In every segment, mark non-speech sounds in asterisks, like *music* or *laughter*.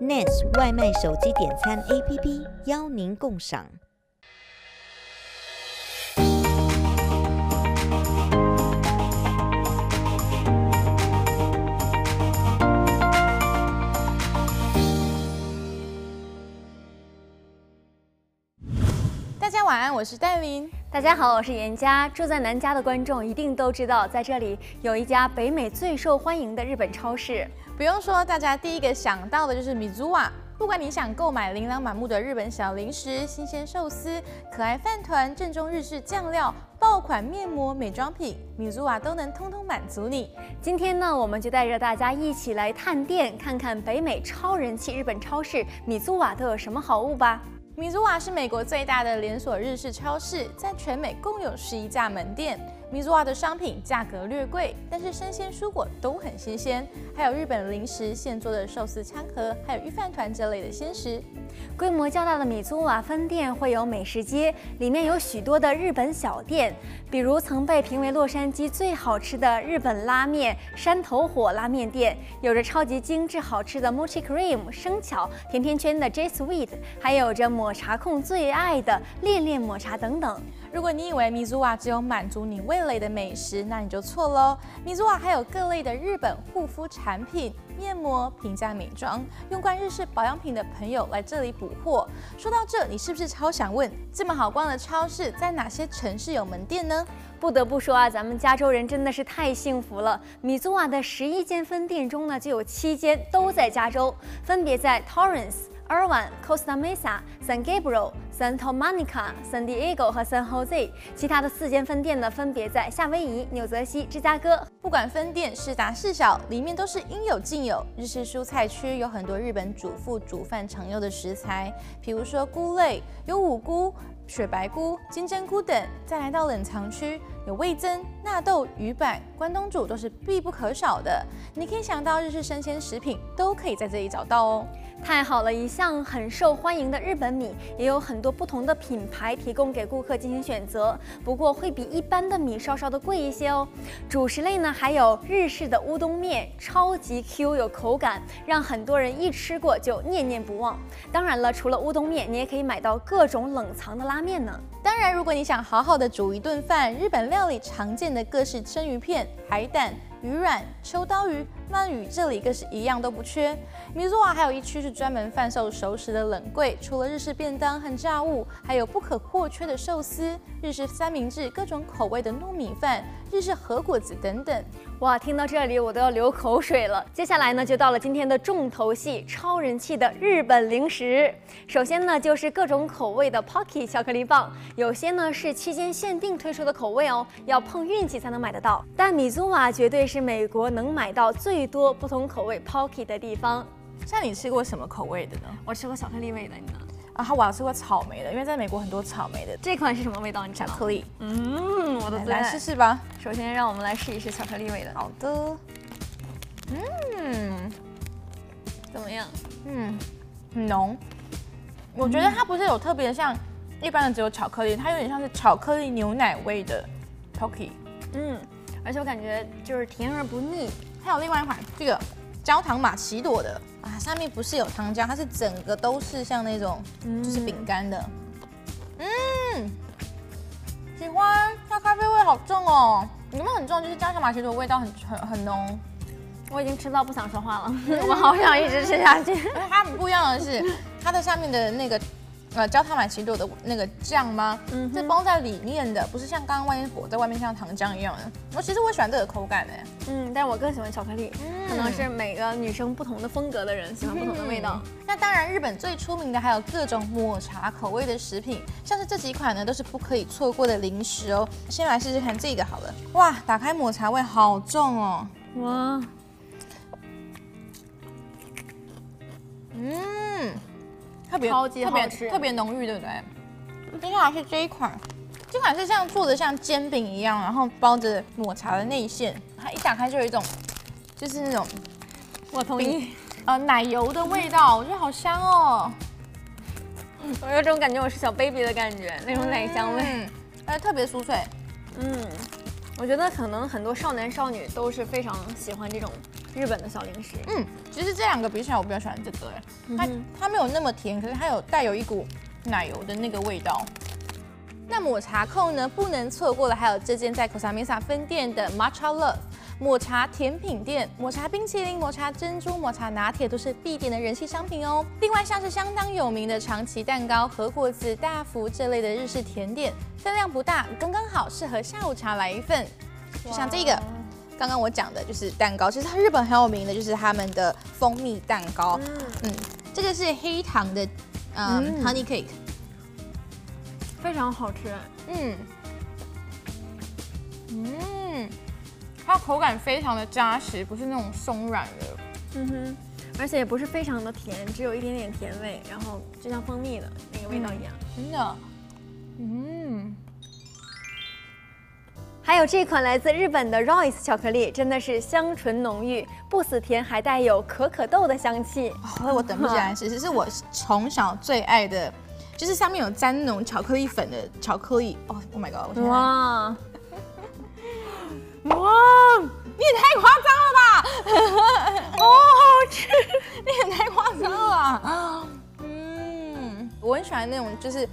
，NAS 外卖手机点餐 APP 邀您共赏。大家晚安，我是戴琳。大家好，我是严佳。住在南加的观众一定都知道，在这里有一家北美最受欢迎的日本超市。不用说，大家第一个想到的就是 Mizuwa。不管你想购买琳琅满目的日本小零食、新鲜寿司、可爱饭团、正宗日式酱料、爆款面膜、美妆品，Mizuwa 都能通通满足你。今天呢，我们就带着大家一起来探店，看看北美超人气日本超市 Mizuwa 都有什么好物吧。Mizuwa 是美国最大的连锁日式超市，在全美共有十一家门店。Mizuwa 的商品价格略贵，但是生鲜蔬果都很新鲜，还有日本零食现做的寿司餐盒，还有御饭团这类的鲜食。规模较大的 Mizuwa 分店会有美食街，里面有许多的日本小店，比如曾被评为洛杉矶最好吃的日本拉面山头火拉面店，有着超级精致好吃的 Mochi Cream 生巧甜甜圈的 J Sweet，还有着抹茶控最爱的恋恋抹茶等等。如果你以为 mizwa 只有满足你味蕾的美食，那你就错喽。mizwa 还有各类的日本护肤产品、面膜、平价美妆，用惯日式保养品的朋友来这里补货。说到这，你是不是超想问，这么好逛的超市在哪些城市有门店呢？不得不说啊，咱们加州人真的是太幸福了。mizwa 的十一间分店中呢，就有七间都在加州，分别在 Torrance。Irvine、Costa Mesa、San Gabriel、San Tomonica、San Diego 和 San Jose，其他的四间分店呢，分别在夏威夷、纽泽西、芝加哥。不管分店是大是小，里面都是应有尽有。日式蔬菜区有很多日本主妇煮饭常用的食材，比如说菇类，有五菇、雪白菇、金针菇等。再来到冷藏区，有味噌、纳豆、鱼板、关东煮都是必不可少的。你可以想到日式生鲜食品，都可以在这里找到哦。太好了，一向很受欢迎的日本米也有很多不同的品牌提供给顾客进行选择，不过会比一般的米稍稍的贵一些哦。主食类呢，还有日式的乌冬面，超级 Q 有口感，让很多人一吃过就念念不忘。当然了，除了乌冬面，你也可以买到各种冷藏的拉面呢。当然，如果你想好好的煮一顿饭，日本料理常见的各式生鱼片、海胆、鱼卵、秋刀鱼、鳗鱼，这里更是一样都不缺。Mizuwa 还有一区是专门贩售熟食的冷柜，除了日式便当和炸物，还有不可或缺的寿司、日式三明治、各种口味的糯米饭、日式和果子等等。哇，听到这里我都要流口水了。接下来呢，就到了今天的重头戏——超人气的日本零食。首先呢，就是各种口味的 Pocky 巧克力棒，有些呢是期间限定推出的口味哦，要碰运气才能买得到。但 Mizuwa 绝对是美国能买到最多不同口味 Pocky 的地方。像你吃过什么口味的呢？我吃过巧克力味的，你呢？啊，我还吃过草莓的，因为在美国很多草莓的。这款是什么味道？你巧克力。嗯，我的最爱。来试试吧。首先，让我们来试一试巧克力味的。好的。嗯，怎么样？嗯，很浓。我觉得它不是有特别像一般的只有巧克力，它有点像是巧克力牛奶味的 Pocky。嗯，而且我感觉就是甜而不腻。还有另外一款这个。焦糖玛奇朵的啊，上面不是有糖浆，它是整个都是像那种，就是饼干的。嗯，喜欢，它咖啡味好重哦，有没有很重？就是焦糖玛奇朵味道很很很浓。我已经吃到不想说话了，*laughs* 我好想一直吃下去。它不一样的是，它的下面的那个。呃，焦糖玛奇朵的那个酱吗？嗯，是包在里面的，不是像刚刚外面裹在外面像糖浆一样的。我其实我喜欢这个口感的，嗯，但是我更喜欢巧克力，嗯，可能是每个女生不同的风格的人喜欢不同的味道。嗯，那当然，日本最出名的还有各种抹茶口味的食品，像是这几款呢，都是不可以错过的零食哦。先来试试看这个好了，哇，打开抹茶味好重哦，哇，嗯。特别超级好吃，特别特别浓郁，对不对？接下来是这一款，这款是像做的像煎饼一样，然后包着抹茶的内馅，它一打开就有一种，就是那种，我同意，呃，奶油的味道，我觉得好香哦。我有种感觉，我是小 baby 的感觉，那种奶香味，而且特别酥脆。嗯，我觉得可能很多少男少女都是非常喜欢这种日本的小零食。嗯，其实这两个比起来，我比较喜欢这个哎，它它没有那么甜，可是它有带有一股奶油的那个味道。那抹茶控呢，不能错过的还有这间在 Kosa Mesa 分店的 Matcha Love 抹茶甜品店，抹茶冰淇淋、抹茶珍珠、抹茶拿铁都是必点的人气商品哦。另外像是相当有名的长崎蛋糕、和果子、大福这类的日式甜点，分量不大，刚刚好适合下午茶来一份。就像这个，刚刚我讲的就是蛋糕，其实它日本很有名的就是他们的蜂蜜蛋糕。嗯，嗯，这个是黑糖的，嗯，嗯，honey cake。非常好吃，嗯。嗯，它口感非常的扎实，不是那种松软的，嗯哼，而且也不是非常的甜，只有一点点甜味，然后就像蜂蜜的那个味道一样，嗯、真的，嗯，还有这款来自日本的 Royce 巧克力，真的是香醇浓郁，不死甜，还带有可可豆的香气，哦、我等不及来吃，这是我从小最爱的。就是上面有沾那种巧克力粉的巧克力哦，Oh my god！哇 *laughs* 哇，你也太夸张了吧！*laughs* 哦，好吃，*laughs* 你也太夸张了吧。嗯，我很喜欢那种，就是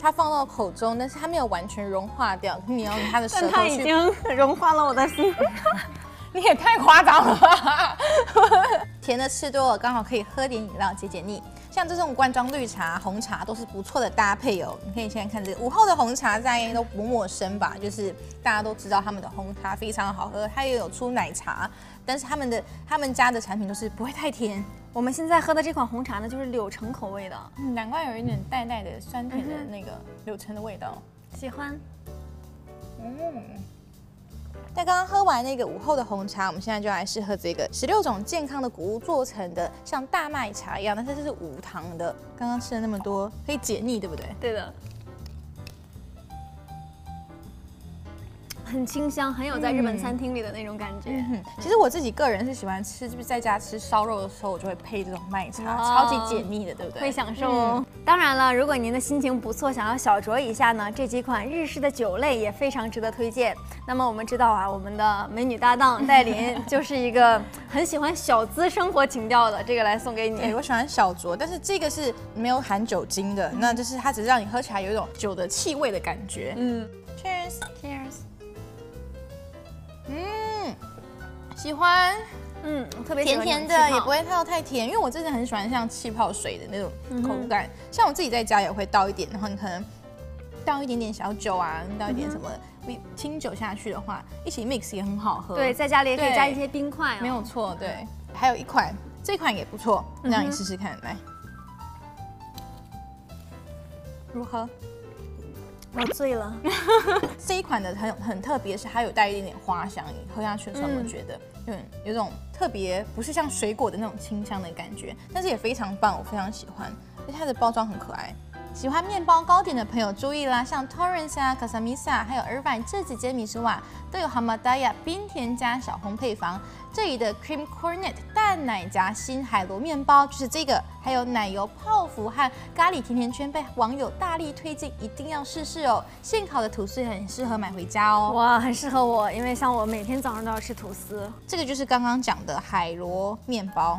它放到口中，但是它没有完全融化掉，你要用它的舌头去。它已经融化了我的心。*laughs* 你也太夸张了吧！*laughs* 甜的吃多了，刚好可以喝点饮料解解腻。像这种罐装绿茶、红茶都是不错的搭配哦。你可以现在看这个午后的红茶，大家都不陌生吧？就是大家都知道他们的红茶非常好喝，它也有出奶茶，但是他们的他们家的产品都是不会太甜。我们现在喝的这款红茶呢，就是柳橙口味的，嗯，难怪有一点淡淡的酸甜的那个柳橙的味道，喜欢。嗯。在刚刚喝完那个午后的红茶，我们现在就来试喝这个十六种健康的谷物做成的，像大麦茶一样，但是这是无糖的。刚刚吃了那么多，可以解腻，对不对？对的。很清香，很有在日本餐厅里的那种感觉。嗯嗯、其实我自己个人是喜欢吃，就是在家吃烧肉的时候，我就会配这种麦茶，超级解腻的，对不对？会享受哦。嗯、当然了，如果您的心情不错，想要小酌一下呢，这几款日式的酒类也非常值得推荐。那么我们知道啊，我们的美女搭档戴琳就是一个很喜欢小资生活情调的，这个来送给你。我喜欢小酌，但是这个是没有含酒精的，那就是它只是让你喝起来有一种酒的气味的感觉。嗯，Cheers，Cheers。嗯，喜欢，嗯，特别甜甜的，也不会太太甜，因为我真的很喜欢像气泡水的那种口感。嗯、像我自己在家也会倒一点，然后你可能倒一点点小酒啊，倒一点什么清酒下去的话，一起 mix 也很好喝。对，在家里也可以加一些冰块、哦，没有错。对，还有一款，这款也不错，让你试试看，来，如何？我醉了，*laughs* 这一款的很很特别，是它有带一点点花香，你喝下去的时候有觉得有有种特别，不是像水果的那种清香的感觉，但是也非常棒，我非常喜欢，而且它的包装很可爱。喜欢面包糕点的朋友注意啦，像 Torrance 啊、Casamisa 还有 Irvine 这几间米苏瓦都有 Hamadaya 冰甜加小红配方。这里的 Cream Cornet 蛋奶夹心海螺面包就是这个，还有奶油泡芙和咖喱甜甜圈被网友大力推荐，一定要试试哦。现烤的吐司很适合买回家哦。哇，很适合我，因为像我每天早上都要吃吐司。这个就是刚刚讲的海螺面包。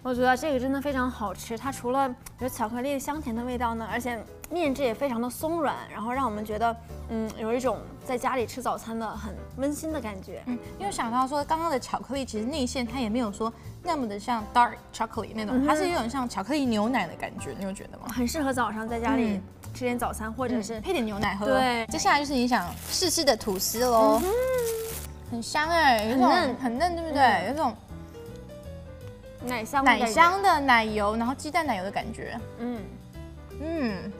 我觉得这个真的非常好吃，它除了有巧克力香甜的味道呢，而且面质也非常的松软，然后让我们觉得，嗯，有一种在家里吃早餐的很温馨的感觉。嗯，因为想到说刚刚的巧克力其实内馅它也没有说那么的像 dark chocolate 那种，它是有点像巧克力牛奶的感觉，你有觉得吗？很适合早上在家里吃点早餐，或者是、嗯、配点牛奶喝。对，接下来就是你想试试的吐司喽，嗯、很香哎、欸，有种很嫩，很嫩，对不对？嗯、有种。奶香奶香的奶油，然后鸡蛋奶油的感觉，嗯嗯，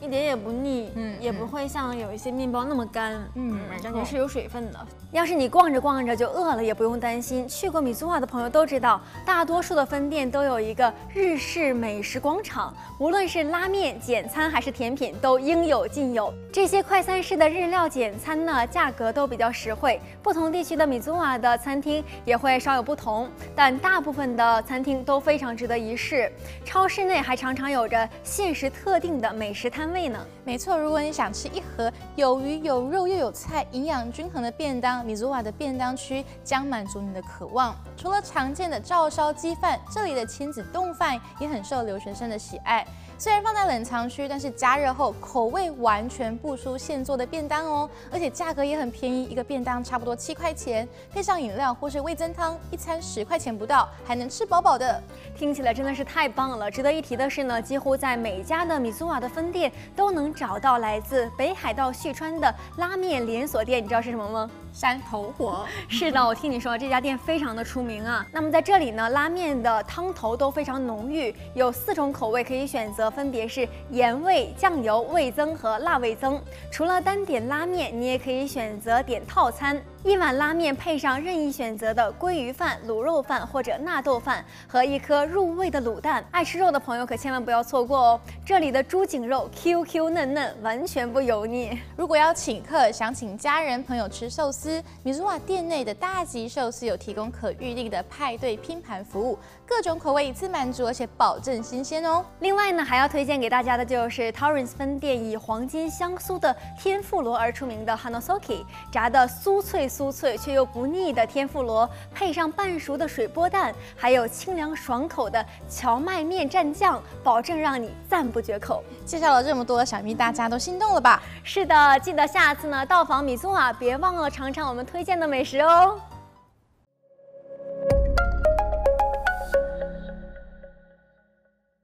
一点也不腻，嗯，也不会像有一些面包那么干，嗯，感觉是有水分的。要是你逛着逛着就饿了，也不用担心。去过米苏瓦的朋友都知道，大多数的分店都有一个日式美食广场，无论是拉面、简餐还是甜品，都应有尽有。这些快餐式的日料简餐呢，价格都比较实惠。不同地区的米苏瓦的餐厅也会稍有不同，但大部分的餐厅都非常值得一试。超市内还常常有着限时特定的美食摊味呢。没错，如果你想吃一盒有鱼有肉又有菜、营养均衡的便当，米祖瓦的便当区将满足你的渴望。除了常见的照烧鸡饭，这里的亲子冻饭也很受留学生的喜爱。虽然放在冷藏区，但是加热后口味完全不输现做的便当哦，而且价格也很便宜，一个便当差不多七块钱，配上饮料或是味增汤，一餐十块钱不到，还能吃饱饱的。听起来真的是太棒了！值得一提的是呢，几乎在每家的米苏瓦的分店都能找到来自北海道旭川的拉面连锁店，你知道是什么吗？山头火。是的，我听你说这家店非常的出名啊。那么在这里呢，拉面的汤头都非常浓郁，有四种口味可以选择。分别是盐味、酱油、味增和辣味增。除了单点拉面，你也可以选择点套餐。一碗拉面配上任意选择的鲑鱼饭、卤肉饭或者纳豆饭，和一颗入味的卤蛋。爱吃肉的朋友可千万不要错过哦！这里的猪颈肉 Q Q 嫩嫩，完全不油腻。如果要请客，想请家人朋友吃寿司，米祖瓦店内的大吉寿司有提供可预定的派对拼盘服务，各种口味一次满足，而且保证新鲜哦。另外呢，还要推荐给大家的就是 Torrance 分店以黄金香酥的天妇罗而出名的 Hanosoki 炸的酥脆。酥脆却又不腻的天妇罗，配上半熟的水波蛋，还有清凉爽口的荞麦面蘸酱，保证让你赞不绝口。介绍了这么多，想必大家都心动了吧？是的，记得下次呢到访米苏啊，别忘了尝尝我们推荐的美食哦。